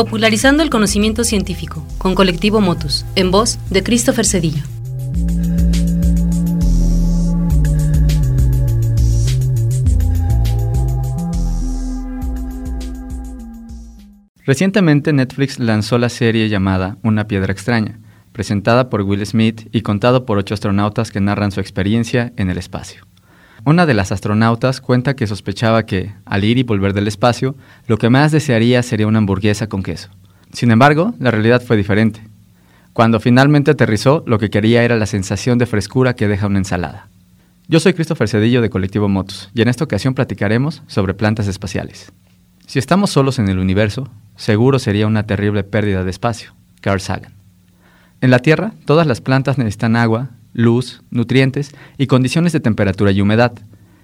Popularizando el conocimiento científico, con Colectivo Motus, en voz de Christopher Cedillo. Recientemente Netflix lanzó la serie llamada Una piedra extraña, presentada por Will Smith y contado por ocho astronautas que narran su experiencia en el espacio. Una de las astronautas cuenta que sospechaba que, al ir y volver del espacio, lo que más desearía sería una hamburguesa con queso. Sin embargo, la realidad fue diferente. Cuando finalmente aterrizó, lo que quería era la sensación de frescura que deja una ensalada. Yo soy Christopher Cedillo de Colectivo Motus y en esta ocasión platicaremos sobre plantas espaciales. Si estamos solos en el universo, seguro sería una terrible pérdida de espacio. Carl Sagan. En la Tierra, todas las plantas necesitan agua, luz, nutrientes y condiciones de temperatura y humedad.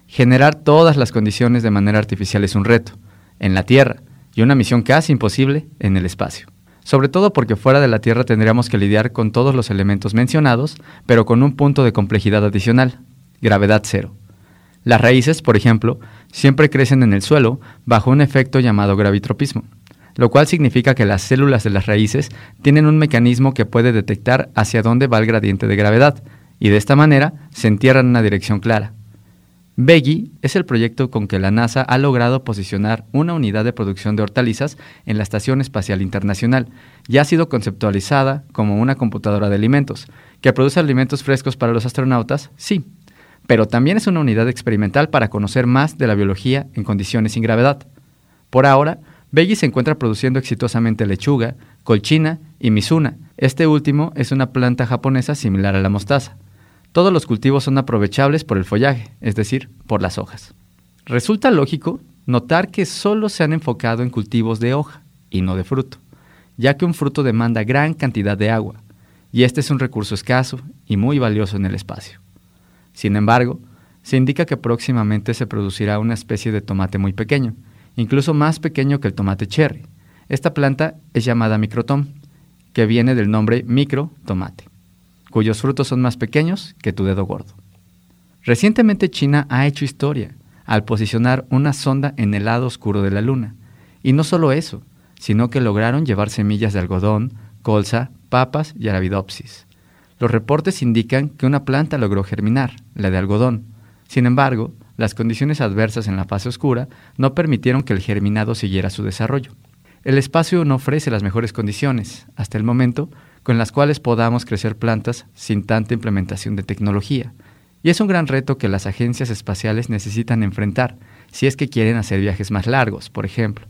Generar todas las condiciones de manera artificial es un reto, en la Tierra, y una misión casi imposible en el espacio. Sobre todo porque fuera de la Tierra tendríamos que lidiar con todos los elementos mencionados, pero con un punto de complejidad adicional, gravedad cero. Las raíces, por ejemplo, siempre crecen en el suelo bajo un efecto llamado gravitropismo, lo cual significa que las células de las raíces tienen un mecanismo que puede detectar hacia dónde va el gradiente de gravedad, y de esta manera se entierra en una dirección clara. Veggie es el proyecto con que la NASA ha logrado posicionar una unidad de producción de hortalizas en la Estación Espacial Internacional y ha sido conceptualizada como una computadora de alimentos, que produce alimentos frescos para los astronautas, sí, pero también es una unidad experimental para conocer más de la biología en condiciones sin gravedad. Por ahora, Veggie se encuentra produciendo exitosamente lechuga, colchina y mizuna. Este último es una planta japonesa similar a la mostaza. Todos los cultivos son aprovechables por el follaje, es decir, por las hojas. Resulta lógico notar que solo se han enfocado en cultivos de hoja y no de fruto, ya que un fruto demanda gran cantidad de agua, y este es un recurso escaso y muy valioso en el espacio. Sin embargo, se indica que próximamente se producirá una especie de tomate muy pequeño, incluso más pequeño que el tomate cherry. Esta planta es llamada microtom, que viene del nombre micro tomate cuyos frutos son más pequeños que tu dedo gordo. Recientemente China ha hecho historia al posicionar una sonda en el lado oscuro de la Luna. Y no solo eso, sino que lograron llevar semillas de algodón, colza, papas y arabidopsis. Los reportes indican que una planta logró germinar, la de algodón. Sin embargo, las condiciones adversas en la fase oscura no permitieron que el germinado siguiera su desarrollo. El espacio no ofrece las mejores condiciones, hasta el momento, con las cuales podamos crecer plantas sin tanta implementación de tecnología. Y es un gran reto que las agencias espaciales necesitan enfrentar si es que quieren hacer viajes más largos, por ejemplo.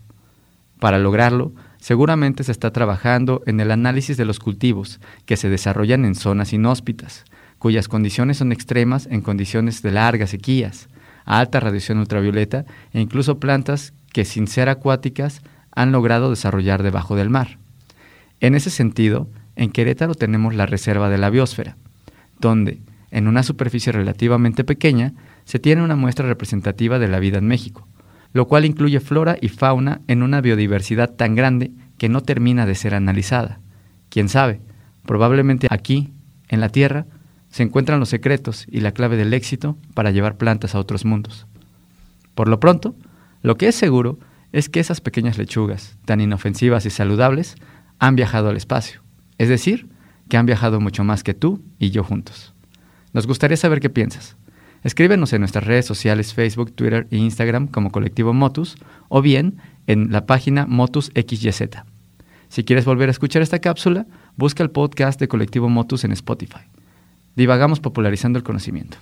Para lograrlo, seguramente se está trabajando en el análisis de los cultivos que se desarrollan en zonas inhóspitas, cuyas condiciones son extremas en condiciones de largas sequías, alta radiación ultravioleta e incluso plantas que sin ser acuáticas han logrado desarrollar debajo del mar. En ese sentido, en Querétaro tenemos la Reserva de la Biosfera, donde, en una superficie relativamente pequeña, se tiene una muestra representativa de la vida en México, lo cual incluye flora y fauna en una biodiversidad tan grande que no termina de ser analizada. Quién sabe, probablemente aquí, en la Tierra, se encuentran los secretos y la clave del éxito para llevar plantas a otros mundos. Por lo pronto, lo que es seguro es que esas pequeñas lechugas, tan inofensivas y saludables, han viajado al espacio es decir, que han viajado mucho más que tú y yo juntos. Nos gustaría saber qué piensas. Escríbenos en nuestras redes sociales Facebook, Twitter e Instagram como Colectivo Motus o bien en la página Motus XYZ. Si quieres volver a escuchar esta cápsula, busca el podcast de Colectivo Motus en Spotify. Divagamos popularizando el conocimiento.